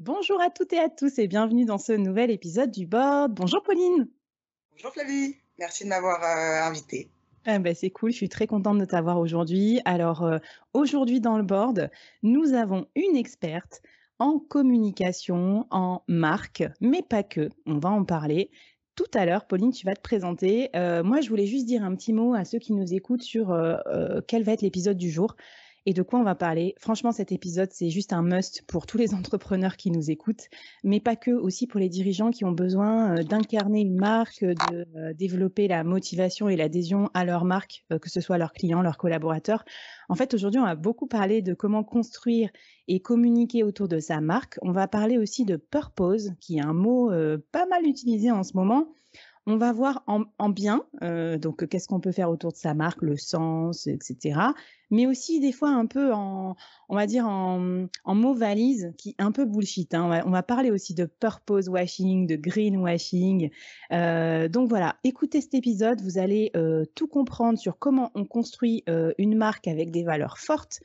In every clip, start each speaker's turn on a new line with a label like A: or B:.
A: Bonjour à toutes et à tous et bienvenue dans ce nouvel épisode du board. Bonjour Pauline.
B: Bonjour Flavie, merci de m'avoir euh, invitée.
A: Ah ben c'est cool, je suis très contente de t'avoir aujourd'hui. Alors euh, aujourd'hui dans le board, nous avons une experte en communication, en marque, mais pas que, on va en parler. Tout à l'heure, Pauline, tu vas te présenter. Euh, moi, je voulais juste dire un petit mot à ceux qui nous écoutent sur quel va être l'épisode du jour et de quoi on va parler. Franchement, cet épisode, c'est juste un must pour tous les entrepreneurs qui nous écoutent, mais pas que, aussi pour les dirigeants qui ont besoin euh, d'incarner une marque, de euh, développer la motivation et l'adhésion à leur marque, euh, que ce soit leurs clients, leurs collaborateurs. En fait, aujourd'hui, on va beaucoup parler de comment construire et communiquer autour de sa marque. On va parler aussi de purpose, qui est un mot pas mal utilisé en ce moment. On va voir en, bien, euh, donc qu'est-ce qu'on peut faire autour de sa marque, le sens, etc. Mais aussi des fois un peu en, on va dire en, en mots valises qui un peu bullshit. Hein. On, va, parler aussi de purpose washing, de green washing. Euh, donc voilà, écoutez cet épisode, vous allez euh, tout comprendre sur comment on construit une marque avec des valeurs fortes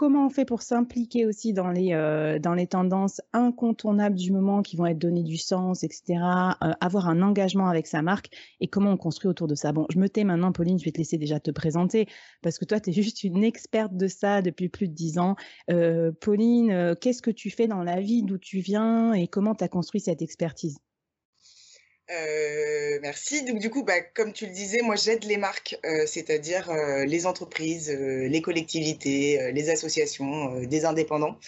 A: comment on fait pour s'impliquer aussi dans les, euh, dans les tendances incontournables du moment qui vont être données du sens, etc. Euh, avoir un engagement avec sa marque et comment on construit autour de ça. Bon, je me tais maintenant, Pauline, je vais te laisser déjà te présenter parce que toi, tu es juste une experte de ça depuis plus de dix ans. Euh, Pauline, qu'est-ce que tu fais dans la vie, d'où tu viens et comment tu as construit cette expertise?
B: Euh, merci. Donc du coup, bah, comme tu le disais, moi j'aide les marques, euh, c'est-à-dire euh, les entreprises, les collectivités, les associations, des indépendants,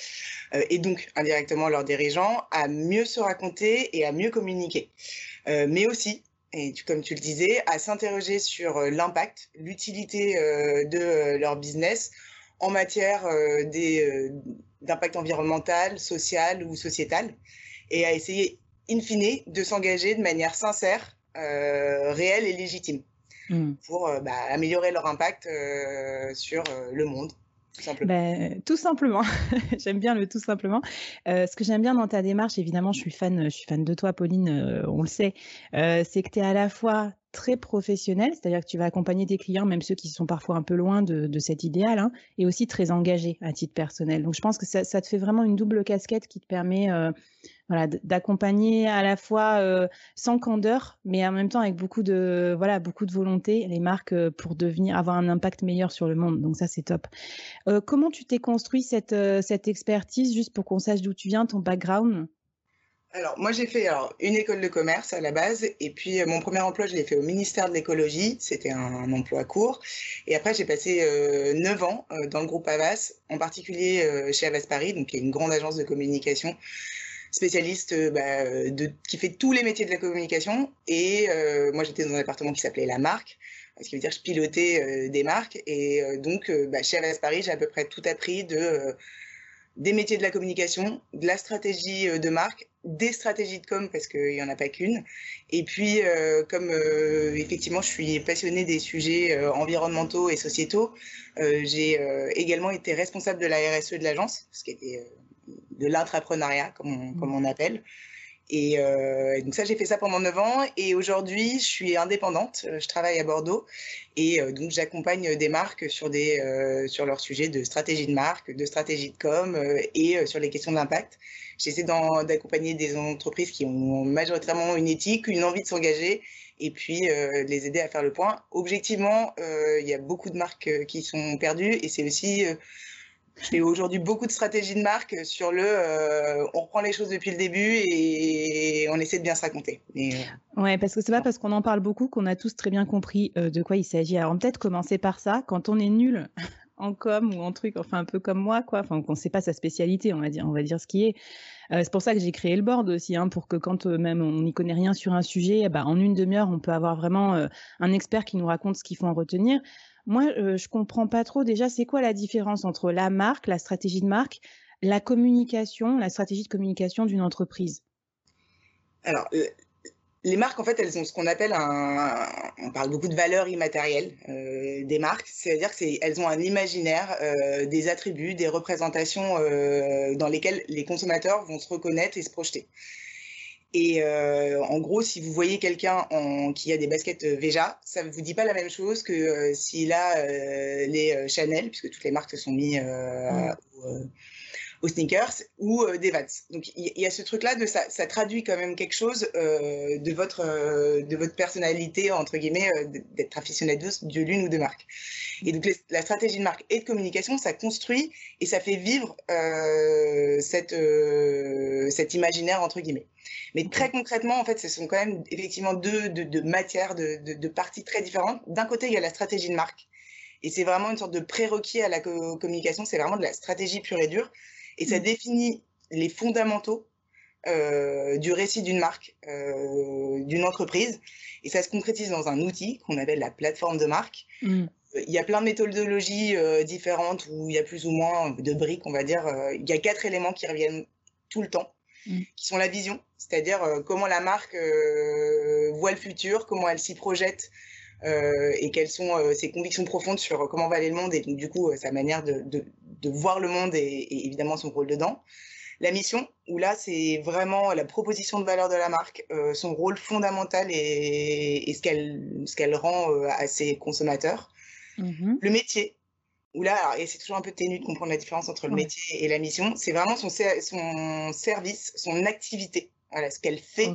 B: et donc indirectement leurs dirigeants, à mieux se raconter et à mieux communiquer. mais aussi, et comme tu le disais, à s'interroger sur l'impact, l'utilité de leur business en matière d'impact environnemental, social ou sociétal, et à essayer in fine, de s'engager de manière sincère, euh, réelle et légitime hmm. pour euh, bah, améliorer leur impact euh, sur le monde.
A: Tout simplement. Ben, tout simplement. j'aime bien le tout simplement. ce que j'aime bien dans ta démarche, évidemment, je suis fan, je suis fan de toi, Pauline, on le sait, c'est que tu es à la fois très professionnel, c'est-à-dire que tu vas accompagner tes clients, même ceux qui sont parfois un peu loin de, cet idéal, hein, et aussi très engagé à titre personnel. Donc je pense que ça, te fait vraiment une double casquette qui te permet d'accompagner à la fois euh, sans candeur, mais en même temps avec beaucoup de, voilà, beaucoup de volonté les marques euh, pour devenir, avoir un impact meilleur sur le monde. Donc ça, c'est top. Euh, comment tu t'es construit cette, cette expertise, juste pour qu'on sache d'où tu viens, ton background?
B: Alors, moi, j'ai fait alors, une école de commerce à la base, et puis mon premier emploi, je l'ai fait au ministère de l'écologie. C'était un, emploi court. Et après, j'ai passé neuf 9 ans dans le groupe Avas, en particulier chez Avas Paris, donc qui est une grande agence de communication spécialiste euh, bah, de, qui fait tous les métiers de la communication. Et euh, moi, j'étais dans un département qui s'appelait la marque, ce qui veut dire je pilotais euh, des marques. Et donc, bah, chez Avas Paris, j'ai à peu près tout appris de des métiers de la communication, de la stratégie de marque des stratégies de com parce qu'il n'y en a pas qu'une. Et puis, euh, comme euh, effectivement, je suis passionnée des sujets euh, environnementaux et sociétaux, j'ai également été responsable de la RSE de l'agence, ce qui était de l'intrapreneuriat, comme, on, comme on appelle. Et donc ça, j'ai fait ça pendant 9 ans. Et aujourd'hui, je suis indépendante. Je travaille à Bordeaux. Et donc, j'accompagne des marques sur, des, sur leurs sujets de stratégie de marque, de stratégie de com et sur les questions d'impact. J'essaie d'accompagner des entreprises qui ont majoritairement une éthique, une envie de s'engager et puis euh, les aider à faire le point. Objectivement, euh, il y a beaucoup de marques euh, qui sont perdues et c'est aussi je fais aujourd'hui beaucoup de stratégies de marque sur le on reprend les choses depuis le début et on essaie de bien se raconter.
A: Mais, ouais, parce que c'est pas parce qu'on en parle beaucoup qu'on a tous très bien compris de quoi il s'agit. Alors peut-être commencer par ça. Quand on est nul en com ou en truc, enfin un peu comme moi, quoi. Enfin, qu'on ne sait pas sa spécialité, on va dire, on va dire ce qui est. Euh, c'est pour ça que j'ai créé le board aussi, hein, pour que quand euh, même on n'y connaît rien sur un sujet, bah, en une demi-heure, on peut avoir vraiment euh, un expert qui nous raconte ce qu'il faut en retenir. Moi, je comprends pas trop déjà, c'est quoi la différence entre la marque, la stratégie de marque, la communication, la stratégie de communication d'une entreprise?
B: Alors, les marques, en fait, elles ont ce qu'on appelle un. On parle beaucoup de valeurs immatérielles euh, des marques, c'est-à-dire qu'elles ont un imaginaire, euh, des attributs, des représentations euh, dans lesquelles les consommateurs vont se reconnaître et se projeter. Et en gros, si vous voyez quelqu'un qui a des baskets Veja, ça ne vous dit pas la même chose que s'il a les Chanel, puisque toutes les marques se sont mis mmh aux sneakers ou euh, des Vans. Donc il y, a ce truc-là de ça, ça traduit quand même quelque chose euh, de votre euh, de votre personnalité entre guillemets d'être aficionado de l'une ou de marque. Et donc la stratégie de marque et de communication, ça construit et ça fait vivre cette cet imaginaire entre guillemets. Mais très concrètement, en fait, ce sont quand même effectivement deux de, matières, de, de, parties très différentes. D'un côté, il y a la stratégie de marque. Et c'est vraiment une sorte de prérequis à la communication, c'est vraiment de la stratégie pure et dure et ça définit les fondamentaux euh, du récit d'une marque, euh, d'une entreprise, et ça se concrétise dans un outil qu'on appelle la plateforme de marque. Mmh. Il y a plein de méthodologies euh, différentes où il y a plus ou moins de briques, on va dire. il y a quatre éléments qui reviennent tout le temps, mmh. qui sont la vision, c'est-à-dire comment la marque voit le futur, comment elle s'y projette euh, et quelles sont euh, ses convictions profondes sur comment va aller le monde et donc du coup euh, sa manière de, de, de, voir le monde et, et, évidemment son rôle dedans. La mission, où là c'est vraiment la proposition de valeur de la marque, son rôle fondamental et, et ce qu'elle ce qu'elle rend à ses consommateurs. Mmh le métier, où là, alors, et c'est toujours un peu ténu de comprendre la différence entre le métier et la mission, c'est vraiment son, son service, son activité, voilà, ce qu'elle fait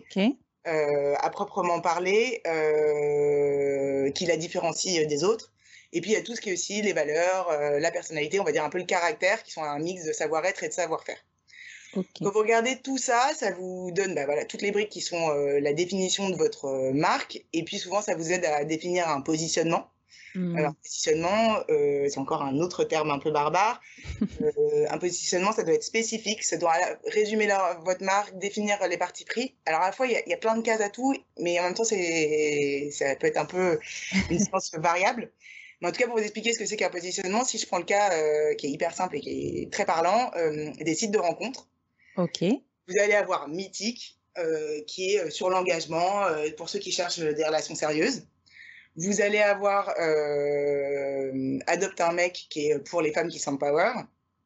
B: euh, à proprement parler, euh, qui la différencie euh, des autres. Et puis il y a tout ce qui est aussi les valeurs, la personnalité, on va dire un peu le caractère, qui sont un mix de savoir-être et de savoir-faire. Quand vous regardez tout ça, ça vous donne bah, voilà, toutes les briques qui sont la définition de votre marque, et puis souvent ça vous aide à définir un positionnement. Mmh. Alors, positionnement, euh, c'est encore un autre terme un peu barbare. Euh, un positionnement, ça doit être spécifique, ça doit résumer votre marque, définir les parties pris. Alors, à la fois, il y, a plein de cases à tout, mais en même temps, c'est, ça peut être un peu une séquence variable. Mais en tout cas, pour vous expliquer ce que c'est qu'un positionnement, si je prends le cas euh, qui est hyper simple et qui est très parlant, des sites de rencontres.
A: Ok.
B: Vous allez avoir Mythique, qui est sur l'engagement pour ceux qui cherchent des relations sérieuses. Vous allez avoir euh, Adopte un mec qui est pour les femmes qui s'empower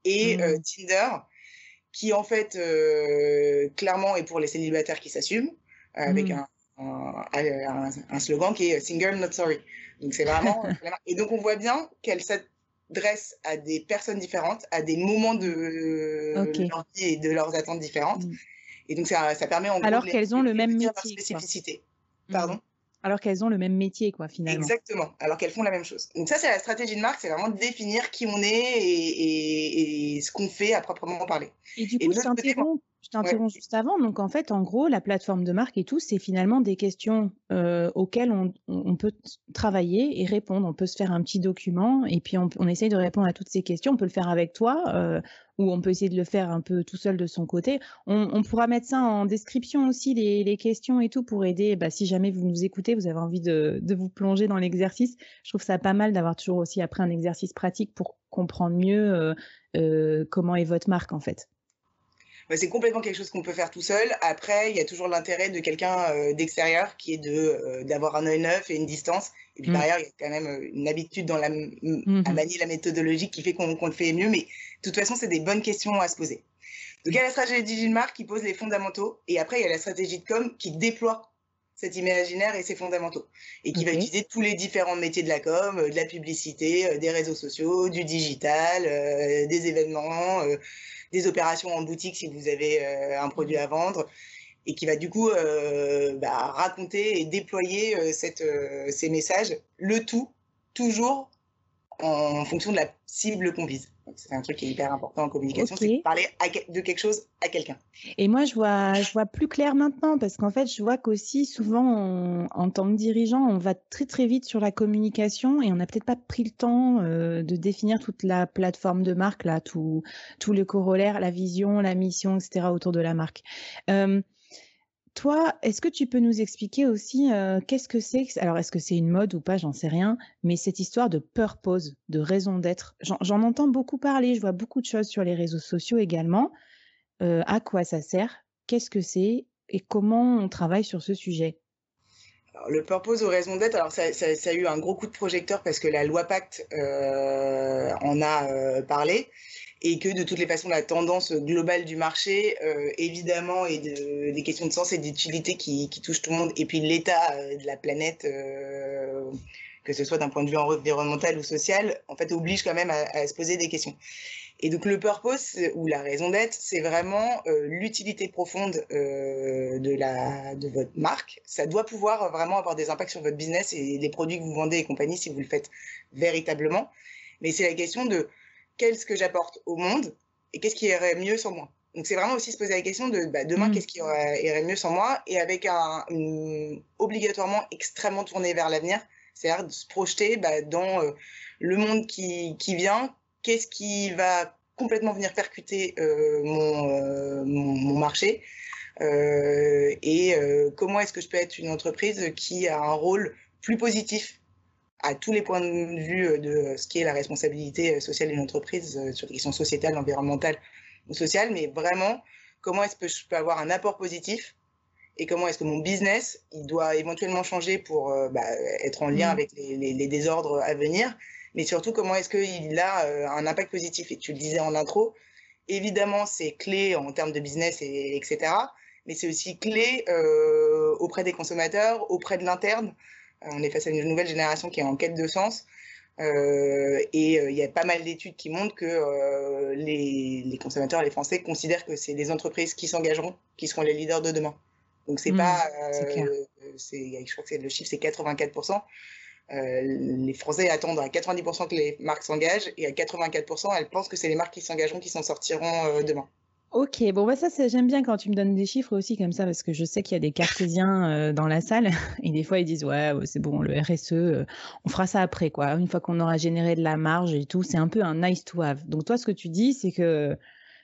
B: et euh, mmh. Tinder qui en fait euh, clairement est pour les célibataires qui s'assument avec mmh. un, un, slogan qui est single not sorry. Donc c'est vraiment et donc on voit bien qu'elle s'adresse à des personnes différentes, à des moments de leur vie et de leurs attentes différentes. Mmh. Et donc ça, ça permet en
A: alors qu'elles ont le même métier,
B: spécificité. Pardon?
A: Alors qu'elles ont le même métier, quoi, finalement.
B: Exactement, alors qu'elles font la même chose. Donc ça, c'est la stratégie de marque, c'est vraiment de définir qui on est et, ce qu'on fait à proprement parler.
A: Et du coup, je t'interromps juste avant. Donc en fait, en gros, la plateforme de marque et tout, c'est finalement des questions euh, auxquelles on, peut travailler et répondre. On peut se faire un petit document et puis on, on essaye de répondre à toutes ces questions. On peut le faire avec toi. Euh, ou on peut essayer de le faire un peu tout seul de son côté. On, pourra mettre ça en description aussi, les, questions et tout, pour aider, bah, si jamais vous nous écoutez, vous avez envie de, vous plonger dans l'exercice. Je trouve ça pas mal d'avoir toujours aussi après un exercice pratique pour comprendre mieux euh, comment est votre marque en fait.
B: C'est complètement quelque chose qu'on peut faire tout seul. Après, il y a toujours l'intérêt de quelqu'un d'extérieur qui est de d'avoir un œil neuf et une distance. Et puis, derrière, il y a quand même une habitude dans la, mmh à manier la méthodologie qui fait qu'on le fait mieux. Mais de toute façon, c'est des bonnes questions à se poser. Donc, il y a la stratégie de marque qui pose les fondamentaux. Et après, il y a la stratégie de com qui déploie cet imaginaire et ses fondamentaux. Et qui va utiliser tous les différents métiers de la com, de la publicité, des réseaux sociaux, du digital, des événements des opérations en boutique si vous avez euh, un produit à vendre et qui va du coup euh, bah, raconter et déployer euh, cette, ces messages, le tout toujours en fonction de la cible qu'on vise. C'est un truc qui est hyper important en communication, c'est parler de quelque chose à quelqu'un.
A: Et moi, je vois, je vois plus clair maintenant parce qu'en fait, je vois qu'aussi souvent, en tant que dirigeant, on va très très vite sur la communication et on n'a peut-être pas pris le temps euh, de définir toute la plateforme de marque, là, tout, tout le corollaire, la vision, la mission, etc. autour de la marque. Euh, toi, est-ce que tu peux nous expliquer aussi euh, qu'est-ce que c'est Alors, est-ce que c'est une mode ou pas J'en sais rien. Mais cette histoire de purpose, de raison d'être, j'en entends beaucoup parler. Je vois beaucoup de choses sur les réseaux sociaux également. Euh, à quoi ça sert? Qu'est-ce que c'est? Et comment on travaille sur ce sujet?
B: Le purpose ou raison d'être, alors ça, a eu un gros coup de projecteur parce que la loi Pacte euh, en a parlé et que de toutes les façons, la tendance globale du marché, euh, évidemment, est des questions de sens et d'utilité qui, qui, touchent tout le monde, et puis l'état euh, de la planète, euh, que ce soit d'un point de vue environnemental ou social, en fait, oblige quand même à, se poser des questions. Et donc le purpose ou la raison d'être, c'est vraiment l'utilité profonde de, la, de votre marque. Ça doit pouvoir vraiment avoir des impacts sur votre business et les produits que vous vendez et compagnie si vous le faites véritablement. Mais c'est la question de qu'est-ce que j'apporte au monde et qu'est-ce qui irait mieux sans moi. Donc c'est vraiment aussi se poser la question de bah, demain mmh. qu'est-ce qui irait, mieux sans moi? Et avec un obligatoirement extrêmement tourné vers l'avenir, c'est-à-dire de se projeter bah, dans euh, le monde qui, qui vient, qu'est-ce qui va complètement venir percuter euh, euh, mon, mon, marché et comment est-ce que je peux être une entreprise qui a un rôle plus positif à tous les points de vue euh, de euh, ce qui est la responsabilité euh, sociale d'une entreprise sur les questions sociétales, environnementales ou sociales, mais vraiment, comment est-ce que je peux avoir un apport positif et comment est-ce que mon business, il doit éventuellement changer pour bah, être en lien mmh. avec les, désordres à venir, mais surtout comment est-ce qu'il a un impact positif? Et tu le disais en intro, évidemment, c'est clé en termes de business, et, etc., mais c'est aussi clé auprès des consommateurs, auprès de l'interne, on est face à une nouvelle génération qui est en quête de sens. Euh, et euh, il y a pas mal d'études qui montrent que euh, les, consommateurs, les Français, considèrent que c'est les entreprises qui s'engageront, qui seront les leaders de demain. Donc c'est mmh, pas, je crois que le chiffre c'est 84%. les Français attendent à 90% que les marques s'engagent et à 84% elles pensent que c'est les marques qui s'engageront qui s'en sortiront demain.
A: Ok, bon bah ça j'aime bien quand tu me donnes des chiffres aussi comme ça parce que je sais qu'il y a des cartésiens euh, dans la salle. Et des fois ils disent ouais c'est bon le RSE euh, on fera ça après quoi. Une fois qu'on aura généré de la marge et tout c'est un peu un nice to have. Donc toi ce que tu dis c'est que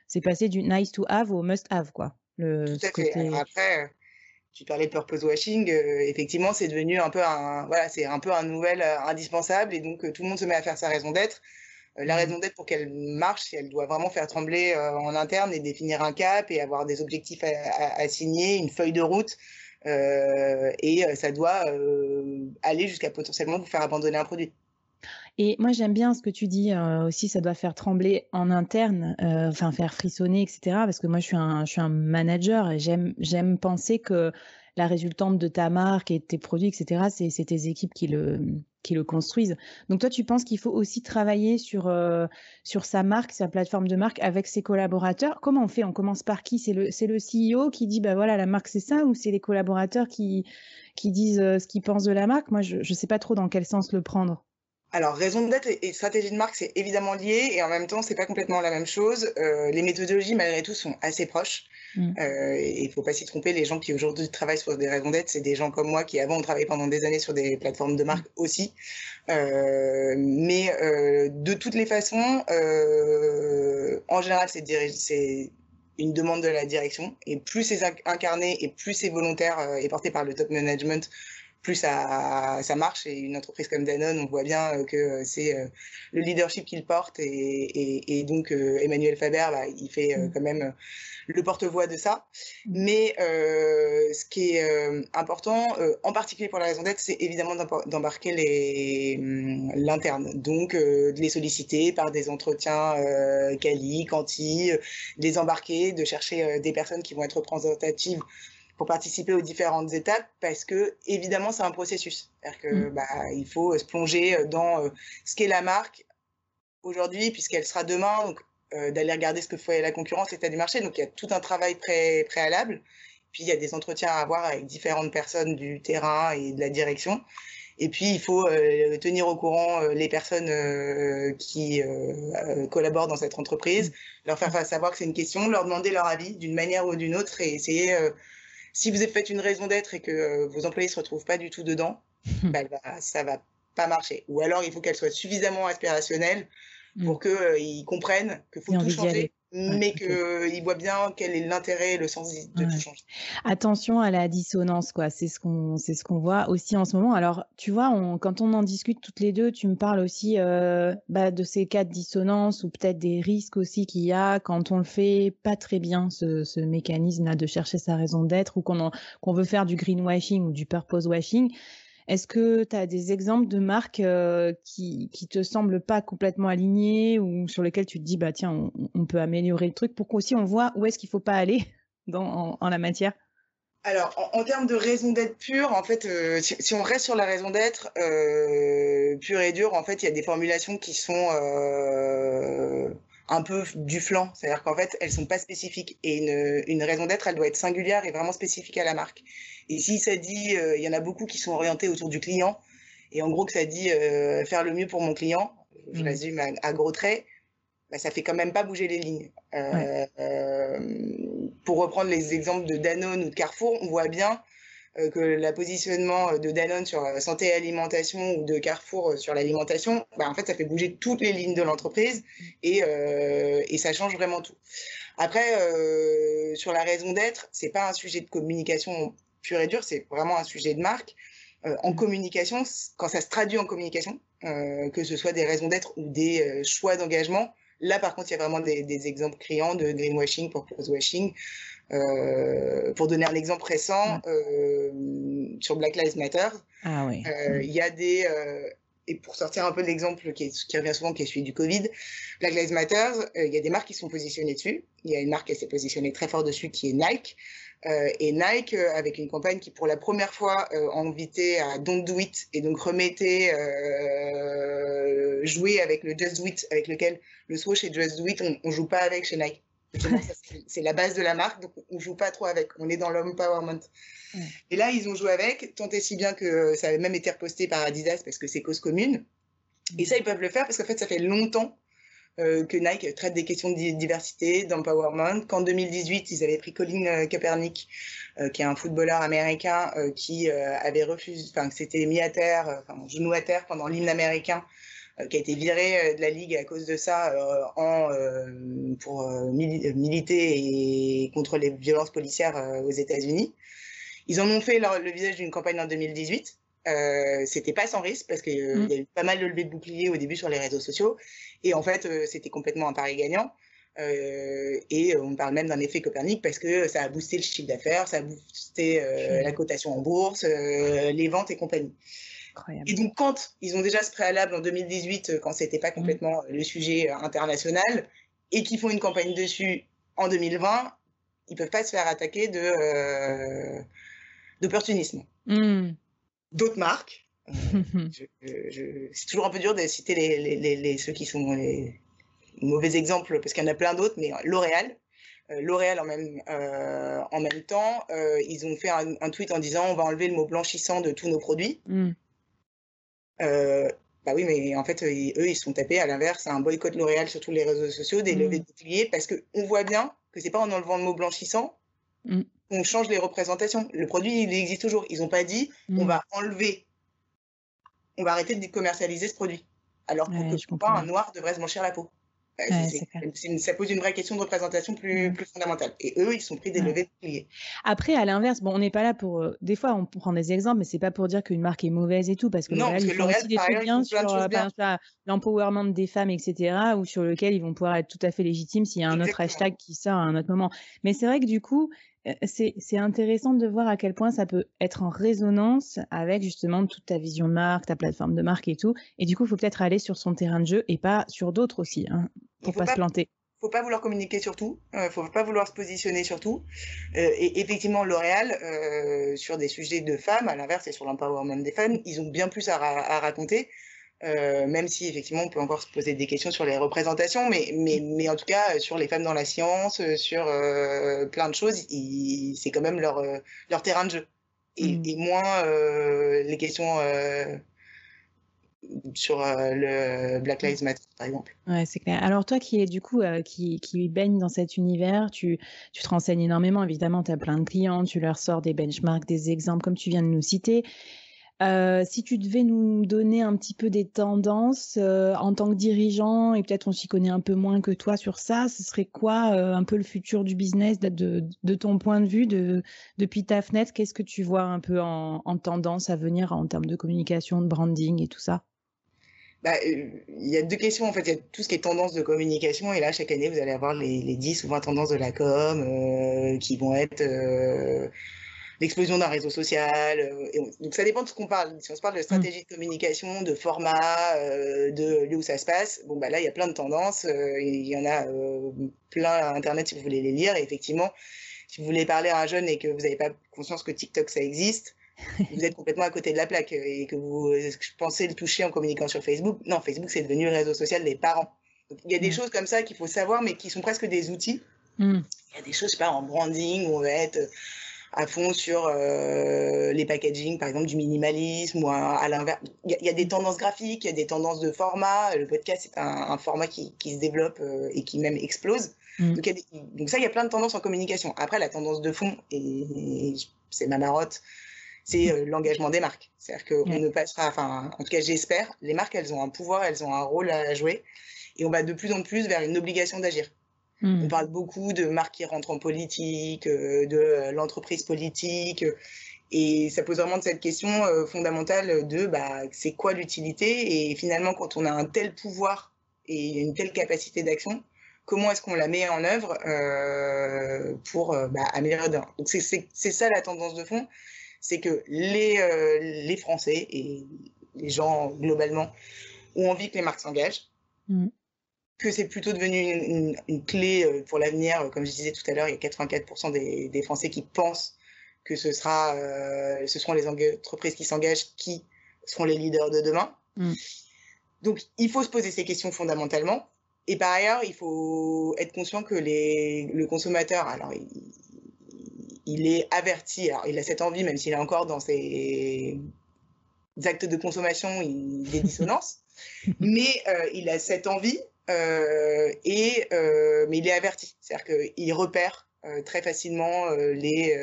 A: c'est passé du nice to have au must have quoi.
B: Le tout à fait. après tu parlais de purpose washing euh, effectivement c'est devenu un peu un voilà c'est un peu un nouvel indispensable. Et donc tout le monde se met à faire sa raison d'être la mmh. raison d'être pour qu'elle marche, elle doit vraiment faire trembler euh, en interne et définir un cap et avoir des objectifs à, signer, une feuille de route. Euh, et ça doit aller jusqu'à potentiellement vous faire abandonner un produit.
A: Et moi, j'aime bien ce que tu dis aussi, ça doit faire trembler en interne, enfin faire frissonner, etc. Parce que moi, je suis un, je suis un manager et j'aime penser que la résultante de ta marque et de tes produits, etc., c'est tes équipes qui le, qui le construisent. Donc toi, tu penses qu'il faut aussi travailler sur, euh, sur sa marque, sa plateforme de marque avec ses collaborateurs? Comment on fait? On commence par qui? C'est le, le CEO qui dit, bah voilà, la marque c'est ça, ou c'est les collaborateurs qui, qui disent euh, ce qu'ils pensent de la marque? Moi, je ne sais pas trop dans quel sens le prendre.
B: Alors, raison d'être et stratégie de marque, c'est évidemment lié et en même temps, c'est pas complètement la même chose. Euh, les méthodologies, malgré tout, sont assez proches. Mm. Euh, il ne faut pas s'y tromper, les gens qui aujourd'hui travaillent sur des raisons d'être, c'est des gens comme moi qui avant ont travaillé pendant des années sur des plateformes de marque aussi. Euh, mais euh, de toutes les façons, en général, c'est une demande de la direction. Et plus c'est incarné et plus c'est volontaire et porté par le top management, plus ça, ça marche. Et une entreprise comme Danone, on voit bien que c'est le leadership qu'il porte. Et, et, donc, Emmanuel Faber, bah, il fait mmh. quand même le porte-voix de ça. Mmh. Mais ce qui est important, en particulier pour la raison d'être, c'est évidemment d'embarquer mmh, l'interne. Donc, de les solliciter par des entretiens quali, quanti, les embarquer, de chercher des personnes qui vont être représentatives pour participer aux différentes étapes parce que évidemment c'est un processus. C'est-à-dire que mmh. bah, il faut se plonger dans ce qu'est la marque aujourd'hui puisqu'elle sera demain. Donc euh, d'aller regarder ce que fait la concurrence, l'état du marché. Donc il y a tout un travail pré préalable. Puis il y a des entretiens à avoir avec différentes personnes du terrain et de la direction. Et puis il faut euh, tenir au courant euh, les personnes qui collaborent dans cette entreprise, leur faire savoir que c'est une question, leur demander leur avis d'une manière ou d'une autre et essayer. Si vous avez fait une raison d'être et que vos employés se retrouvent pas du tout dedans, bah, ça va pas marcher. Ou alors il faut qu'elle soit suffisamment aspirationnelle pour mmh. qu'ils comprennent qu'il faut tout changer, mais qu'ils voient bien quel est l'intérêt et le sens de tout changer.
A: Attention à la dissonance, quoi. C'est ce qu'on c'est ce qu'on voit aussi en ce moment. Alors, tu vois, quand on en discute toutes les deux, tu me parles aussi euh, bah, de ces cas de dissonance ou peut-être des risques aussi qu'il y a quand on le fait pas très bien, ce, ce mécanisme-là de chercher sa raison d'être ou qu'on qu'on veut faire du greenwashing ou du purpose washing est-ce que tu as des exemples de marques euh, qui, qui te semblent pas complètement alignées ou sur lesquelles tu te dis, bah tiens, on, peut améliorer le truc pour qu'aussi on voit où est-ce qu'il faut pas aller dans, en, la matière?
B: Alors, en, termes de raison d'être pure, en fait, euh, si, on reste sur la raison d'être euh, pure et dure, en fait, il y a des formulations qui sont un peu du flanc. C'est-à-dire qu'en fait, elles sont pas spécifiques. Et une, une raison d'être, elle doit être singulière et vraiment spécifique à la marque. Et si ça dit, euh, il y en a beaucoup qui sont orientés autour du client, et en gros que ça dit euh, faire le mieux pour mon client, je mmh. résume à, gros traits, bah, ça fait quand même pas bouger les lignes. Euh, pour reprendre les exemples de Danone ou de Carrefour, on voit bien que le positionnement de Danone sur la santé et alimentation ou de Carrefour sur l'alimentation, bah, en fait, ça fait bouger toutes les lignes de l'entreprise et, ça change vraiment tout. Après, sur la raison d'être, c'est pas un sujet de communication pur et dur, c'est vraiment un sujet de marque. Euh, en communication, quand ça se traduit en communication, euh, que ce soit des raisons d'être ou des euh, choix d'engagement, là par contre, il y a vraiment des, exemples criants de greenwashing, purpose washing. Pour donner un exemple récent, sur Black Lives Matter, ah il y a des et pour sortir un peu de l'exemple qui, qui, revient souvent, qui est celui du Covid, Black Lives Matter, il y a des marques qui sont positionnées dessus. Il y a une marque qui s'est positionnée très fort dessus, qui est Nike. Euh, et Nike, euh, avec une campagne qui, pour la première fois, euh, invitait à Don't Do It et donc remettait jouer avec le Just Do It, avec lequel le swoosh et Just Do It, on, on joue pas avec chez Nike. C'est la base de la marque, donc on joue pas trop avec. On est dans l'empowerment. Et là, ils ont joué avec, tant et si bien que ça avait même été reposté par Adidas parce que c'est cause commune. Et ça, ils peuvent le faire parce qu'en fait, ça fait longtemps euh, que Nike traite des questions de diversité, d'empowerment, qu'en 2018, ils avaient pris Colin euh, Kaepernick, euh, qui est un footballeur américain qui avait refusé, enfin, s'était mis à terre, enfin, genou à terre pendant l'hymne américain, qui a été viré de la ligue à cause de ça en, pour militer et contre les violences policières aux États-Unis. Ils en ont fait le visage d'une campagne en 2018. Euh, c'était pas sans risque parce qu'il mmh. y a eu pas mal de levées de boucliers au début sur les réseaux sociaux. Et en fait, euh, c'était complètement un pari gagnant. Euh, et on parle même d'un effet Copernic parce que ça a boosté le chiffre d'affaires, ça a boosté la cotation en bourse, les ventes et compagnie. Et donc, quand ils ont déjà ce préalable en 2018, quand c'était pas mmh. complètement le sujet international, et qu'ils font une campagne dessus en 2020, ils peuvent pas se faire attaquer de d'opportunisme. Mmh d'autres marques. Euh, c'est toujours un peu dur de citer les, ceux qui sont les mauvais exemples parce qu'il y en a plein d'autres, mais L'Oréal. Euh, L'Oréal en même, euh, en même temps, ils ont fait un, tweet en disant on va enlever le mot blanchissant de tous nos produits. Mm. Bah oui, mais en fait, eux, ils sont tapés à l'inverse, un boycott L'Oréal sur tous les réseaux sociaux, des mm. levées de boucliers, parce qu'on voit bien que c'est pas en enlevant le mot blanchissant mm on change les représentations. Le produit, il existe toujours. Ils n'ont pas dit, on mm. va enlever, on va arrêter de commercialiser ce produit. Alors que pas un noir devrait se blanchir la peau. Ça pose une vraie question de représentation plus, plus fondamentale. Et eux, ils sont pris des levées de.
A: Après, à l'inverse, bon, on n'est pas là pour. Euh, des fois, on prend des exemples, mais c'est pas pour dire qu'une marque est mauvaise et tout, parce que
B: non, parce que L'Oréal, aussi des trucs bien sur
A: euh, l'empowerment des femmes, etc., ou sur lequel ils vont pouvoir être tout à fait légitimes s'il y a un autre hashtag qui sort à un autre moment. Mais c'est vrai que du coup, euh, c'est intéressant de voir à quel point ça peut être en résonance avec justement toute ta vision de marque, ta plateforme de marque et tout. Et du coup, il faut peut-être aller sur son terrain de jeu et pas sur d'autres aussi, hein, pour pas, pas, se planter.
B: Faut pas vouloir communiquer sur tout, euh, faut pas vouloir se positionner sur tout. Euh, et effectivement, L'Oréal, euh, sur des sujets de femmes, à l'inverse, et sur l'empowerment des femmes, ils ont bien plus à, à raconter. Euh, même si effectivement on peut encore se poser des questions sur les représentations, mais, mais, mais en tout cas sur les femmes dans la science, sur plein de choses, c'est quand même leur, leur terrain de jeu. Et, mm. et moins les questions sur le Black Lives Matter, par exemple.
A: Ouais, c'est clair. Alors toi qui es du coup qui, qui baigne dans cet univers, tu, tu te renseignes énormément, évidemment, tu as plein de clients, tu leur sors des benchmarks, des exemples comme tu viens de nous citer. Euh, si tu devais nous donner un petit peu des tendances euh, en tant que dirigeant, et peut-être on s'y connaît un peu moins que toi sur ça, ce serait quoi euh, un peu le futur du business de, ton point de vue de, depuis ta fenêtre? Qu'est-ce que tu vois un peu en, en, tendance à venir en termes de communication, de branding et tout ça?
B: Bah, il y a deux questions en fait. Il y a tout ce qui est tendance de communication et là chaque année vous allez avoir les, les 10 ou 20 tendances de la com qui vont être l'explosion d'un réseau social. Euh, donc ça dépend de ce qu'on parle. Si on se parle de stratégie de communication, de format, euh, de lieu où ça se passe, bon bah là il y a plein de tendances. Euh, il y en a plein à internet si vous voulez les lire. Et effectivement, si vous voulez parler à un jeune et que vous n'avez pas conscience que TikTok ça existe, vous êtes complètement à côté de la plaque et que vous pensez le toucher en communiquant sur Facebook. Non, Facebook c'est devenu le réseau social des parents. Donc, il y a des choses comme ça qu'il faut savoir, mais qui sont presque des outils. Mm. Il y a des choses, je sais pas, en branding, où on va être à fond sur euh, les packaging, par exemple du minimalisme ou à, l'inverse. Il y, a des tendances graphiques, il y a des tendances de format. Le podcast c'est un, format qui, qui, se développe euh, et qui même explose. Mm. Donc, donc, ça, il y a plein de tendances en communication. Après, la tendance de fond, et, c'est ma marotte, c'est euh, l'engagement des marques. C'est-à-dire qu'on ne passera, enfin, en tout cas, j'espère, les marques, elles ont un pouvoir, elles ont un rôle à jouer, et on va de plus en plus vers une obligation d'agir. On mmh. parle beaucoup de marques qui rentrent en politique, euh, de euh, l'entreprise politique. Et ça pose vraiment cette question euh, fondamentale de bah, c'est quoi l'utilité Et finalement, quand on a un tel pouvoir et une telle capacité d'action, comment est-ce qu'on la met en œuvre pour bah, améliorer Donc c'est ça la tendance de fond, c'est que les, les Français et les gens globalement ont envie que les marques s'engagent. Mmh que c'est plutôt devenu une, clé euh, pour l'avenir. Euh, comme je disais tout à l'heure, il y a 84% des, Français qui pensent que ce, sera, euh, ce seront les entreprises qui s'engagent qui seront les leaders de demain. Mm. Donc, il faut se poser ces questions fondamentalement. Et par ailleurs, il faut être conscient que les, le consommateur, alors il, est averti, alors il a cette envie, même s'il est encore dans ses actes de consommation, il, des dissonances, mais il a cette envie et, euh, mais il est averti, c'est-à-dire qu'il repère euh, très facilement les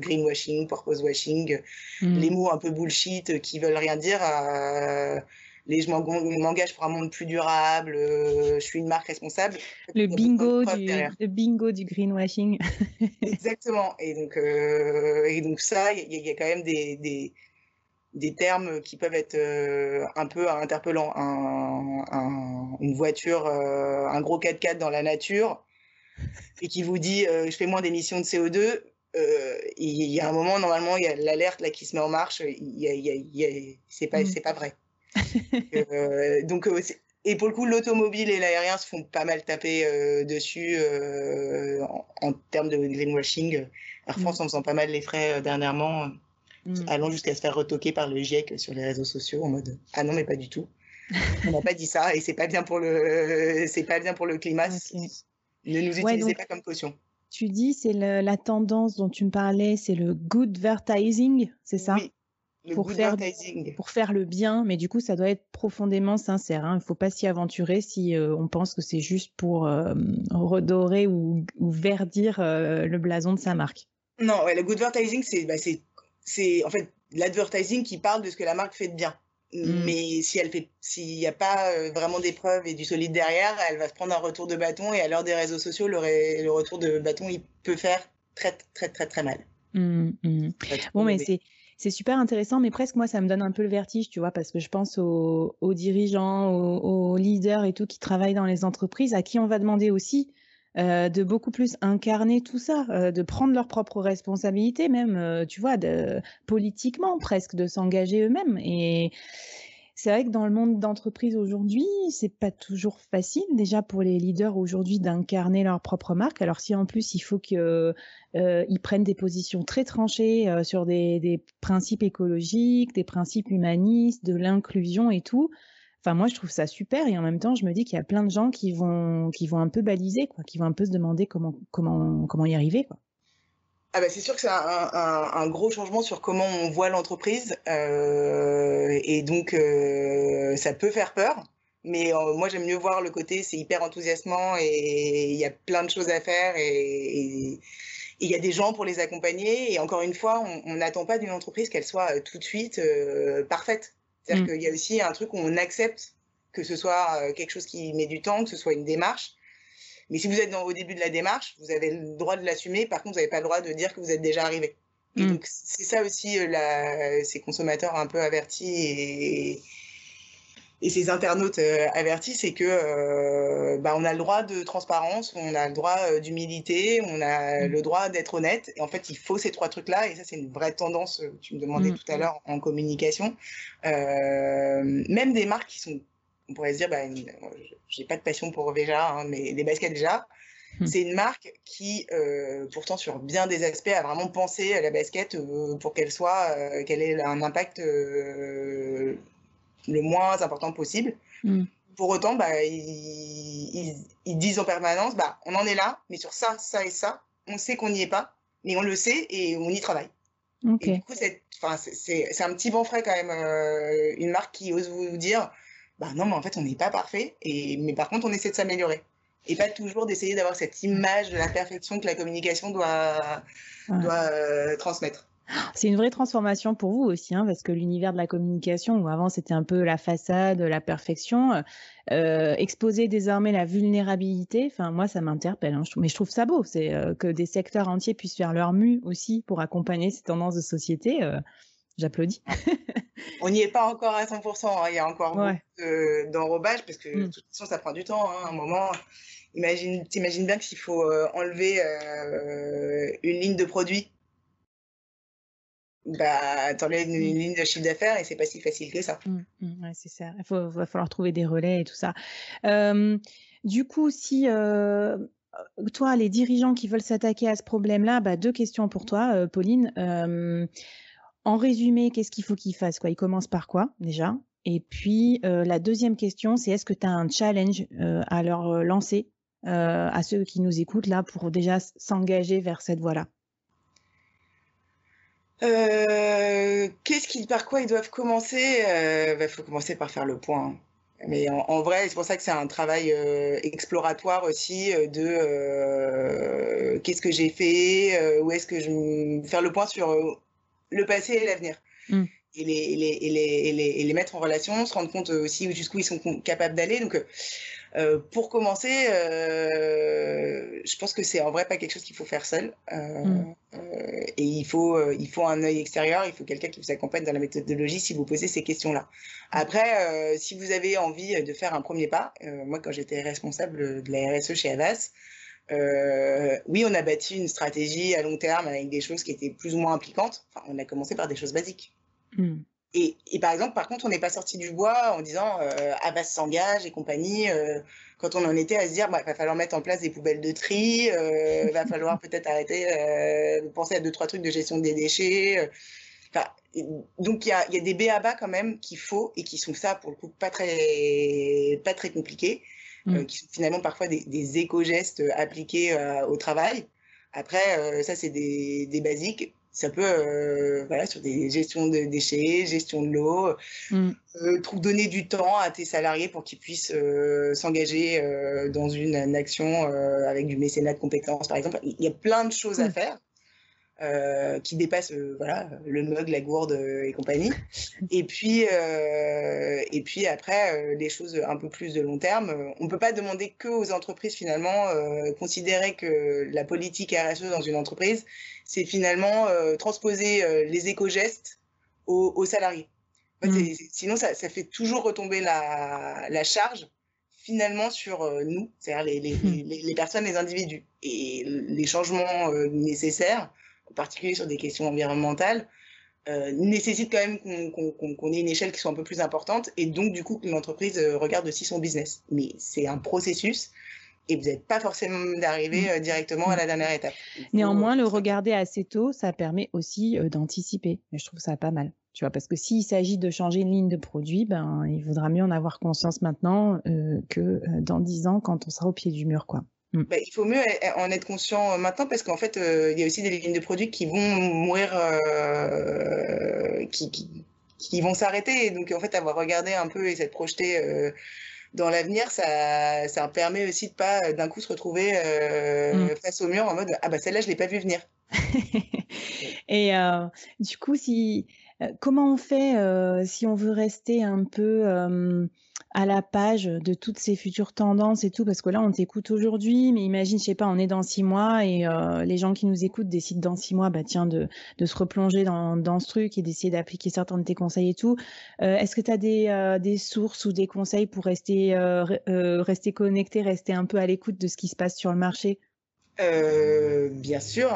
B: greenwashing, purpose washing, mmh. les mots un peu bullshit qui veulent rien dire. les je m'engage pour un monde plus durable, je suis une marque responsable.
A: Le bingo, du, le bingo du greenwashing.
B: Exactement. Et donc, et donc ça, il y, a quand même des, des, des termes qui peuvent être euh, un peu interpellants. Un, une voiture, euh, un gros 4x4 dans la nature, et qui vous dit euh, je fais moins d'émissions de CO2. Il y a un moment, normalement, il y a l'alerte là qui se met en marche. C'est pas, mm. c'est pas vrai. donc, et pour le coup, l'automobile et l'aérien se font pas mal taper dessus en, en, termes de greenwashing. Air France mm. en faisant pas mal les frais dernièrement. Mm. allant jusqu'à se faire retoquer par le GIEC sur les réseaux sociaux en mode ah non mais pas du tout on n'a pas dit ça et c'est pas bien pour le c'est pas bien pour le climat ne nous utilisez pas comme caution
A: tu dis c'est la tendance dont tu me parlais c'est le good advertising c'est ça?
B: Oui. Le pour,
A: faire,
B: advertising.
A: pour faire le bien, mais du coup, ça doit être profondément sincère. Hein. Il ne faut pas s'y aventurer si euh, on pense que c'est juste pour euh, redorer ou, verdir euh, le blason de sa marque.
B: Non, le good advertising, c'est bah, c'est en fait l'advertising qui parle de ce que la marque fait de bien. Mmh. Mais si elle fait, s'il n'y a pas vraiment d'épreuves et du solide derrière, elle va se prendre un retour de bâton et à l'heure des réseaux sociaux, le, le, retour de bâton, il peut faire très, très, très, très mal.
A: Mmh, mmh. Bon, mais c'est. C'est super intéressant, mais presque moi, ça me donne un peu le vertige, tu vois, parce que je pense aux, dirigeants, aux, leaders et tout qui travaillent dans les entreprises, à qui on va demander aussi de beaucoup plus incarner tout ça, de prendre leurs propres responsabilités, même, tu vois, de, politiquement presque, de s'engager eux-mêmes. Et c'est vrai que dans le monde d'entreprise aujourd'hui, c'est pas toujours facile déjà pour les leaders aujourd'hui d'incarner leur propre marque. Alors si en plus il faut qu'ils prennent des positions très tranchées sur des, des, principes écologiques, des principes humanistes, de l'inclusion et tout, Enfin, moi, je trouve ça super et en même temps, je me dis qu'il y a plein de gens qui vont, qui vont un peu baliser, quoi, qui vont un peu se demander comment, comment, comment y arriver, quoi.
B: Ah bah c'est sûr que c'est un, gros changement sur comment on voit l'entreprise euh, et donc euh, ça peut faire peur. Mais euh, moi j'aime mieux voir le côté c'est hyper enthousiasmant et il y a plein de choses à faire et il y a des gens pour les accompagner. Et encore une fois, on n'attend pas d'une entreprise qu'elle soit tout de suite parfaite. C'est-à-dire mmh. qu'il y a aussi un truc où on accepte que ce soit euh, quelque chose qui met du temps, que ce soit une démarche. Mais si vous êtes dans, au début de la démarche, vous avez le droit de l'assumer. Par contre, vous n'avez pas le droit de dire que vous êtes déjà arrivé. Mmh. donc, c'est ça aussi, euh, la, ces consommateurs un peu avertis et, et ces internautes euh, avertis, c'est que euh, bah, on a le droit de transparence, on a le droit euh, d'humilité, on a mm. le droit d'être honnête. Et en fait, il faut ces trois trucs-là. Et ça, c'est une vraie tendance. Tu me demandais mm. tout à l'heure en communication. même des marques qui sont, on pourrait se dire, bah, j'ai pas de passion pour Veja, hein, mais des baskets déjà. Mm. C'est une marque qui, pourtant, sur bien des aspects, a vraiment pensé à la basket pour qu'elle soit, qu'elle ait un impact le moins important possible. Mm. Pour autant, bah, ils, disent en permanence, bah, on en est là, mais sur ça, ça et ça, on sait qu'on n'y est pas, mais on le sait et on y travaille. Et du coup, c'est un petit bon frais quand même, euh, une marque qui ose vous dire, bah non, mais en fait, on n'est pas parfait, et, mais par contre, on essaie de s'améliorer. Et pas toujours d'essayer d'avoir cette image de la perfection que la communication doit, doit euh, transmettre.
A: C'est une vraie transformation pour vous aussi, hein, parce que l'univers de la communication, où avant c'était un peu la façade, la perfection, euh, exposer désormais la vulnérabilité, enfin moi ça m'interpelle, hein, mais je trouve ça beau, c'est euh, que des secteurs entiers puissent faire leur mue aussi pour accompagner ces tendances de société. Euh, j'applaudis.
B: On n'y est pas encore à 100%, hein, il y a encore beaucoup d'enrobage, parce que de mmh. toute façon ça prend du temps, hein, un moment. Imagine, t'imagines bien qu'il faut enlever une ligne de produit bah, t'enlèves une, une, ligne de chiffre d'affaires et c'est pas si facile que ça. Mmh,
A: mmh, c'est ça. Il va falloir trouver des relais et tout ça. du coup, si toi, les dirigeants qui veulent s'attaquer à ce problème-là, bah, deux questions pour toi, Pauline. en résumé, qu'est-ce qu'il faut qu'ils fassent quoi? Ils commencent par quoi déjà? Et puis, la deuxième question, c'est est-ce que tu as un challenge à leur lancer à ceux qui nous écoutent là pour déjà s'engager vers cette voie-là?
B: Euh, qu'est-ce qu'ils, par quoi ils doivent commencer Il euh, bah, faut commencer par faire le point. Mais en, vrai, c'est pour ça que c'est un travail euh, exploratoire aussi de qu'est-ce que j'ai fait, où est-ce que je faire le point sur le passé et l'avenir. Mmh. Et, les, et, les, et, les, et, les, mettre en relation, se rendre compte aussi jusqu'où ils sont capables d'aller. Donc, euh, pour commencer, euh, je pense que c'est en vrai pas quelque chose qu'il faut faire seul. Euh, mm. et il faut, il faut un œil extérieur, il faut quelqu'un qui vous accompagne dans la méthodologie si vous posez ces questions-là. Après, si vous avez envie de faire un premier pas, moi quand j'étais responsable de la RSE chez Avas, oui, on a bâti une stratégie à long terme avec des choses qui étaient plus ou moins impliquantes. Enfin, on a commencé par des choses basiques. Mm. Et, et, par exemple, par contre, on n'est pas sorti du bois en disant euh, Abbas s'engage et compagnie. Euh, quand on en était à se dire, bah, va falloir mettre en place des poubelles de tri, euh, va falloir peut-être arrêter euh, de penser à deux trois trucs de gestion des déchets. Euh. Enfin, donc il y a, y a, des BABA quand même qu'il faut et qui sont ça pour le coup pas très pas très compliqués, mmh. qui sont finalement parfois des, des éco-gestes appliqués au travail. Après, ça c'est des, des basiques ça peut, euh, voilà, sur des gestions de déchets, gestion de l'eau, mm. euh, donner du temps à tes salariés pour qu'ils puissent euh, s'engager dans une, action avec du mécénat de compétences, par exemple. Il y a plein de choses à mm. faire. Euh, qui dépasse euh, voilà, le mug, la gourde euh, et compagnie. Et puis, et puis après, les choses un peu plus de long terme, on ne peut pas demander que aux entreprises finalement, considérer que la politique RSE dans une entreprise, c'est finalement transposer les éco-gestes aux, salariés. Mmh. Sinon, ça, ça, fait toujours retomber la, la charge finalement sur nous, c'est-à-dire les, les, mmh. les, les, personnes, les individus. Et les changements nécessaires, en particulier sur des questions environnementales, euh, nécessite quand même qu'on ait une échelle qui soit un peu plus importante et donc du coup que l'entreprise euh, regarde aussi son business. Mais c'est un processus et vous n'êtes pas forcément d'arriver euh, directement à la dernière étape.
A: Néanmoins, le regarder assez tôt, ça permet aussi d'anticiper. Je trouve ça pas mal. Tu vois, parce que s'il s'agit de changer une ligne de produit, ben, il vaudra mieux en avoir conscience maintenant que dans dix ans quand on sera au pied du mur, quoi.
B: Mmh. Bah, il faut mieux en être conscient euh, maintenant parce qu'en fait, euh, il y a aussi des lignes de produits qui vont mourir, euh, qui, qui, qui, vont s'arrêter. Donc, en fait, avoir regardé un peu et s'être projeté euh, dans l'avenir, ça, ça permet aussi de pas d'un coup se retrouver mmh. face au mur en mode Ah, bah celle-là, je l'ai pas vu venir.
A: et du coup, si, comment on fait si on veut rester un peu à la page de toutes ces futures tendances et tout, parce que là, on t'écoute aujourd'hui, mais imagine, je sais pas, on est dans six mois et euh, les gens qui nous écoutent décident dans six mois, bah tiens, de, de se replonger dans, dans ce truc et d'essayer d'appliquer certains de tes conseils et tout. Euh, Est-ce que tu as des, euh, des sources ou des conseils pour rester, rester connecté, rester un peu à l'écoute de ce qui se passe sur le marché?
B: Bien sûr,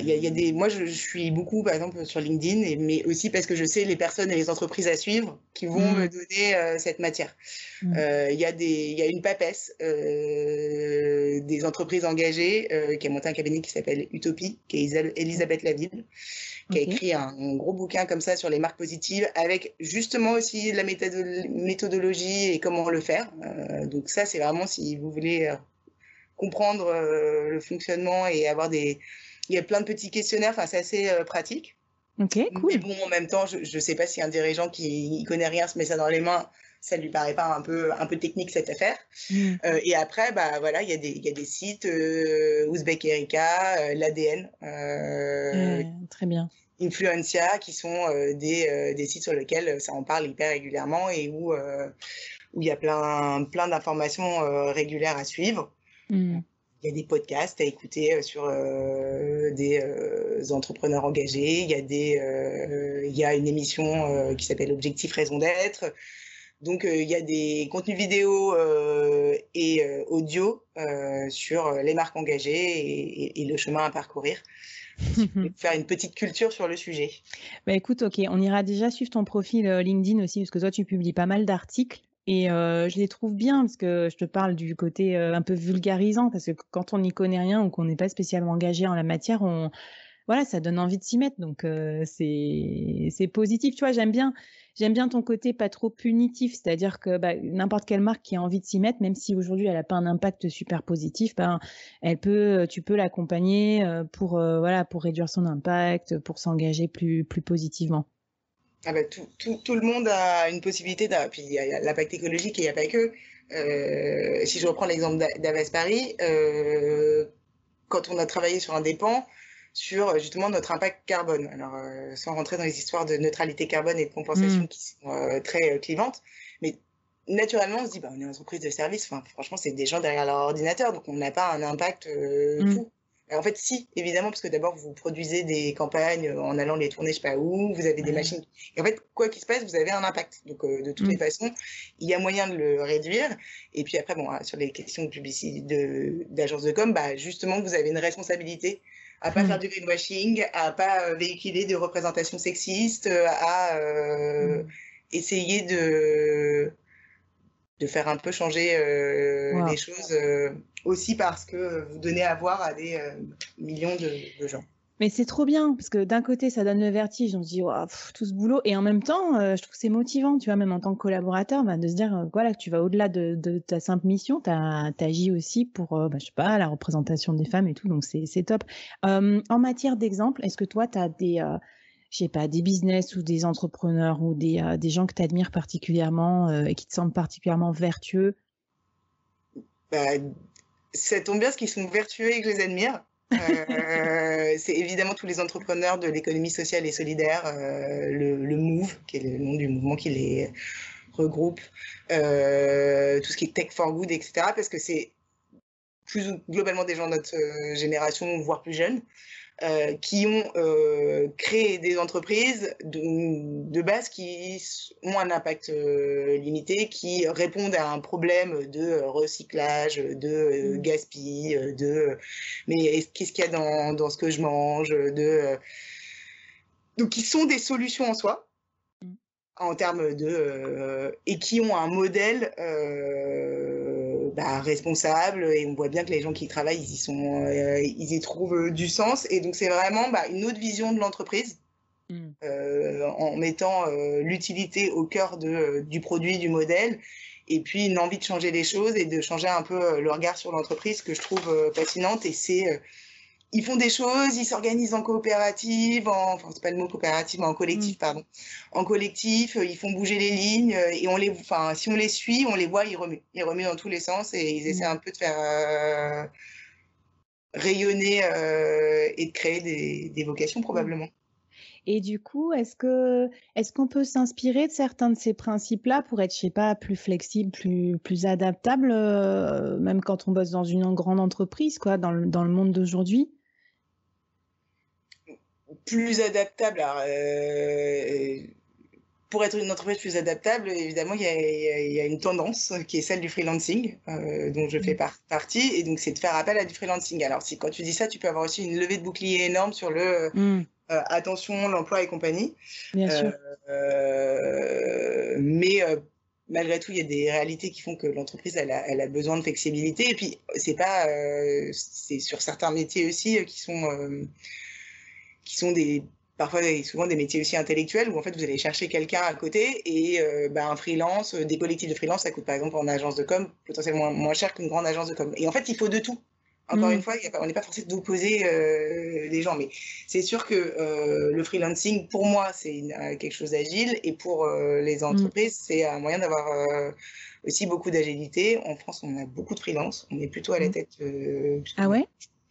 B: il y, a, des. Moi, je, suis beaucoup, par exemple, sur LinkedIn, mais aussi parce que je sais les personnes et les entreprises à suivre qui vont mmh. me donner euh, cette matière. Mmh. Euh, il y a des, il y a une papesse des entreprises engagées qui a monté un cabinet qui s'appelle Utopie, qui est Elisabeth Laville, qui a écrit un, gros bouquin comme ça sur les marques positives, avec justement aussi la méthodologie et comment le faire. donc ça, c'est vraiment si vous voulez comprendre euh, le fonctionnement et avoir des. Il y a plein de petits questionnaires, enfin, c'est assez euh, pratique.
A: Ok, cool.
B: Mais bon, en même temps, je ne sais pas si un dirigeant qui ne connaît rien se met ça dans les mains, ça ne lui paraît pas un peu, un peu technique cette affaire. Mm. Euh, et après, bah, voilà, il y, a des, y a des sites, euh, Ouzbek Erika, l'ADN.
A: très bien.
B: Influencia, qui sont des, des, sites sur lesquels ça en parle hyper régulièrement et où où il y a plein, plein d'informations régulières à suivre. Mmh. Il y a des podcasts à écouter euh, sur euh, des euh, entrepreneurs engagés. Il y a, des, il y a une émission qui s'appelle Objectif Raison d'être. Donc, il y a des contenus vidéo et audio sur les marques engagées et, le chemin à parcourir. faire une petite culture sur le sujet.
A: Bah écoute, ok, on ira déjà suivre ton profil LinkedIn aussi, parce que toi, tu publies pas mal d'articles. Et euh, je les trouve bien parce que je te parle du côté euh, un peu vulgarisant parce que quand on n'y connaît rien ou qu'on n'est pas spécialement engagé en la matière, on voilà, ça donne envie de s'y mettre. Donc euh, c'est c'est positif, tu vois. J'aime bien j'aime bien ton côté pas trop punitif, c'est-à-dire que bah, n'importe quelle marque qui a envie de s'y mettre, même si aujourd'hui elle n'a pas un impact super positif, ben elle peut, tu peux l'accompagner pour voilà pour réduire son impact, pour s'engager plus plus positivement.
B: Ah bah, tout, tout, tout, le monde a une possibilité. Puis il y a l'impact écologique et il n'y a pas que. Euh, si je reprends l'exemple d'Aves Paris, euh, quand on a travaillé sur un dépend, sur justement notre impact carbone. Alors, euh, sans rentrer dans les histoires de neutralité carbone et de compensation mmh. qui sont très clivantes, mais naturellement, on se dit, bah, on est une entreprise de service. Enfin, franchement, c'est des gens derrière leur ordinateur, donc on n'a pas un impact mmh. fou. En fait, si, évidemment, parce que d'abord, vous produisez des campagnes en allant les tourner, je sais pas où, vous avez des machines. Et en fait, quoi qu'il se passe, vous avez un impact. Donc, euh, de toutes les mm. façons, il y a moyen de le réduire. Et puis après, bon, sur les questions de publicité, d'agence de, com, bah, justement, vous avez une responsabilité à pas mm. faire du greenwashing, à pas euh, véhiculer de représentations sexistes, à euh, essayer de de faire un peu changer euh, les choses euh, aussi parce que vous donnez à voir à des euh, millions de, gens.
A: Mais c'est trop bien parce que d'un côté ça donne le vertige, on se dit tout ce boulot et en même temps je trouve que c'est motivant, tu vois, même en tant que collaborateur, bah, de se dire voilà que tu vas au-delà de, de, ta simple mission, tu agis aussi pour bah, je sais pas la représentation des femmes et tout, donc c'est top. en matière d'exemple, est-ce que toi tu as des je sais pas, des business ou des entrepreneurs ou des, euh, des gens que tu admires particulièrement euh, et qui te semblent particulièrement vertueux
B: bah, Ça tombe bien, parce qu'ils sont vertueux et que je les admire. c'est évidemment tous les entrepreneurs de l'économie sociale et solidaire, le, le, MOVE, qui est le nom du mouvement qui les regroupe, tout ce qui est Tech for Good, etc. Parce que c'est plus globalement des gens de notre génération, voire plus jeunes, euh, qui ont euh, créé des entreprises de, base qui ont un impact euh, limité, qui répondent à un problème de recyclage, de gaspillage, de mais qu'est-ce qu'il y a dans, dans, ce que je mange, de donc qui sont des solutions en soi mmh. en termes de et qui ont un modèle bah, responsable et on voit bien que les gens qui y travaillent, ils y, sont, euh, ils y trouvent du sens. Et donc, c'est vraiment bah, une autre vision de l'entreprise. Mmh. Euh, en mettant euh, l'utilité au cœur de, du produit, du modèle, et puis une envie de changer les choses et de changer un peu le regard sur l'entreprise que je trouve fascinante. Et c'est ils font des choses, ils s'organisent en coopérative, en, enfin c'est pas le mot coopérative, mais en collectif, mm. pardon. En collectif, euh, ils font bouger les lignes euh, et on les, enfin si on les suit, on les voit, ils remuent, ils remuent dans tous les sens et ils essaient mm. un peu de faire euh, rayonner et de créer des, des, vocations probablement.
A: Et du coup, est-ce que est-ce qu'on peut s'inspirer de certains de ces principes-là pour être, je sais pas, plus flexible, plus plus adaptable, même quand on bosse dans une grande entreprise, quoi, dans le, dans le monde d'aujourd'hui?
B: Plus adaptable. Euh, pour être une entreprise plus adaptable, évidemment, il y a, une tendance qui est celle du freelancing, euh, dont je fais mm. partie, et donc c'est de faire appel à du freelancing. Alors, si quand tu dis ça, tu peux avoir aussi une levée de bouclier énorme sur le mm. euh, attention, l'emploi et compagnie.
A: Bien sûr.
B: mais malgré tout, il y a des réalités qui font que l'entreprise elle a, besoin de flexibilité. Et puis, c'est pas, c'est sur certains métiers aussi qui sont qui sont des parfois souvent des métiers aussi intellectuels où en fait vous allez chercher quelqu'un à côté et euh, bah, un freelance, euh, des collectifs de freelance, ça coûte par exemple en agence de com potentiellement moins, cher qu'une grande agence de com. Et en fait il faut de tout. Encore mmh. une fois, on n'est pas forcé d'opposer euh, les gens, mais c'est sûr que euh, le freelancing, pour moi, c'est quelque chose d'agile, et pour les mmh. entreprises, c'est un moyen d'avoir aussi beaucoup d'agilité. En France, on a beaucoup de freelance, on est plutôt à la mmh. tête.
A: ah ouais?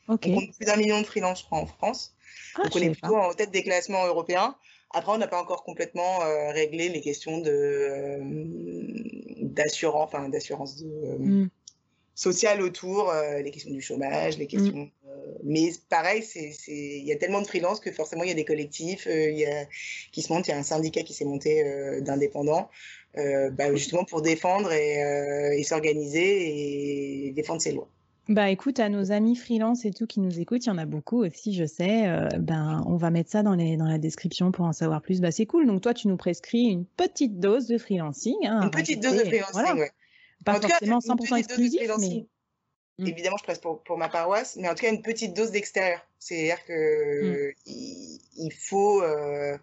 A: Ok.
B: On compte plus d'un million de freelance, je crois, en France. Ah, Donc on est plutôt en tête des classements européens. Après, on n'a pas encore complètement euh, réglé les questions de euh, d'assurance, enfin d'assurance euh, mm. sociale autour, les questions du chômage, les mm. questions. mais pareil, il y a tellement de freelance que forcément il y a des collectifs, il y a, qui se montent. Il y a un syndicat qui s'est monté d'indépendants, bah, justement pour défendre et, et s'organiser et défendre ses lois.
A: Bah écoute, à nos amis freelance et tout qui nous écoutent, il y en a beaucoup aussi, je sais. Euh, ben, on va mettre ça dans, les, dans la description pour en savoir plus. Bah c'est cool. Donc toi, tu nous prescris une petite dose de freelancing.
B: Hein, une petite dose de freelancing, ouais.
A: Pas forcément 100% exclusif, mais...
B: Mmh. Évidemment, je presse pour, pour, ma paroisse, mais en tout cas, une petite dose d'extérieur. C'est-à-dire que mmh. il, faut, euh,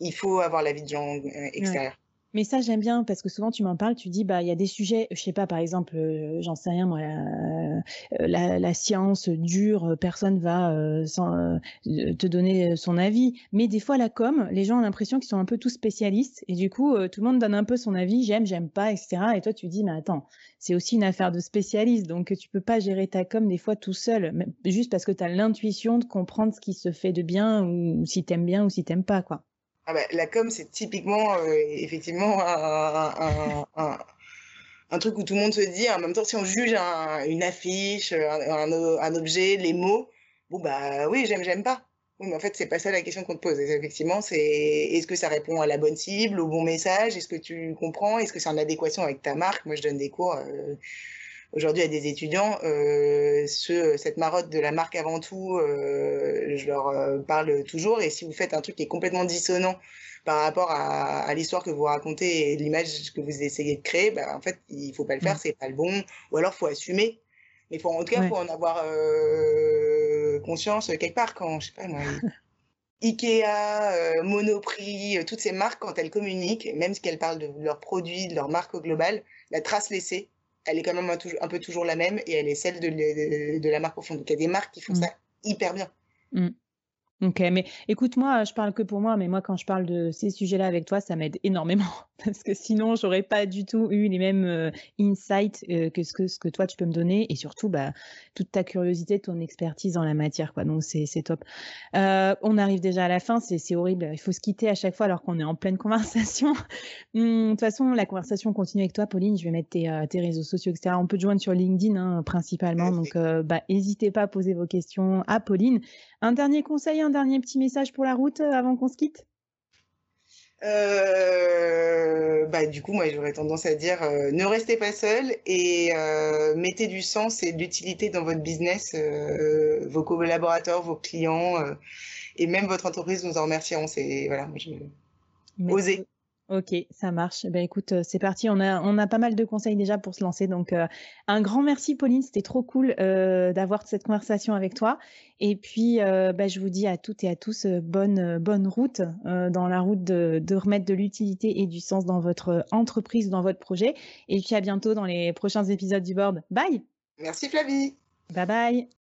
B: il faut avoir la vie de gens euh, extérieurs.
A: Mais ça, j'aime bien parce que souvent tu m'en parles, tu dis, bah, il y a des sujets, je sais pas, par exemple, euh, j'en sais rien, moi, la, la, science dure, personne va euh, sans, euh, te donner son avis. Mais des fois, la com, les gens ont l'impression qu'ils sont un peu tous spécialistes et du coup, tout le monde donne un peu son avis, j'aime, j'aime pas, etc. Et toi, tu dis, mais attends, c'est aussi une affaire de spécialiste, donc tu peux pas gérer ta com des fois tout seul, juste parce que tu as l'intuition de comprendre ce qui se fait de bien ou, si si aimes bien ou si t'aimes pas, quoi.
B: Ah bah, la com, c'est typiquement, euh, effectivement, un, un, truc où tout le monde se dit, en même temps, si on juge une affiche, un, objet, les mots, bon, bah oui, j'aime, j'aime pas. Oui, mais en fait, c'est pas ça la question qu'on te pose. Effectivement, c'est est-ce que ça répond à la bonne cible, au bon message? Est-ce que tu comprends? Est-ce que c'est en adéquation avec ta marque? Moi, je donne des cours. Euh, aujourd'hui à des étudiants, euh, ce, cette marotte de la marque avant tout, euh, je leur euh, parle toujours. Et si vous faites un truc qui est complètement dissonant par rapport à, à l'histoire que vous racontez et l'image que vous essayez de créer, bah, en fait, il faut pas le faire, mmh. c'est pas le bon. Ou alors, faut assumer. Mais faut, en tout cas, il faut en avoir euh, conscience quelque part quand, je sais pas moi. Ikea, euh, Monoprix, toutes ces marques, quand elles communiquent, même si elles parlent de leurs produits, de leur marque au global, la trace laissée, elle est quand même un, peu toujours la même et elle est celle de, de, la marque profonde. Donc il y a des marques qui font mm. ça hyper bien.
A: Mm. Ok, mais écoute-moi, je parle que pour moi, mais moi, quand je parle de ces sujets-là avec toi, ça m'aide énormément parce que sinon, j'aurais pas du tout eu les mêmes euh, insights euh, que, ce que ce que toi tu peux me donner et surtout bah, toute ta curiosité, ton expertise dans la matière. Quoi. Donc c'est top. Euh, on arrive déjà à la fin, c'est horrible. Il faut se quitter à chaque fois alors qu'on est en pleine conversation. Hum, de toute façon, la conversation continue avec toi, Pauline. Je vais mettre tes, tes réseaux sociaux, etc. On peut te joindre sur LinkedIn hein, principalement. Donc bah, n'hésitez pas à poser vos questions à Pauline. Un dernier conseil, un dernier petit message pour la route avant qu'on se quitte?
B: Euh, bah, du coup, moi, j'aurais tendance à dire euh, ne restez pas seul et euh, mettez du sens et de l'utilité dans votre business. vos collaborateurs, vos clients et même votre entreprise nous en remercieront. C'est voilà, je... osez.
A: Ok, ça marche. Ben écoute, euh, c'est parti. On a, on a pas mal de conseils déjà pour se lancer. Donc, euh, un grand merci, Pauline. C'était trop cool euh, d'avoir cette conversation avec toi. Et puis, ben, je vous dis à toutes et à tous bonne, bonne route dans la route de, de remettre de l'utilité et du sens dans votre entreprise, dans votre projet. Et puis, à bientôt dans les prochains épisodes du board. Bye.
B: Merci, Flavie.
A: Bye bye.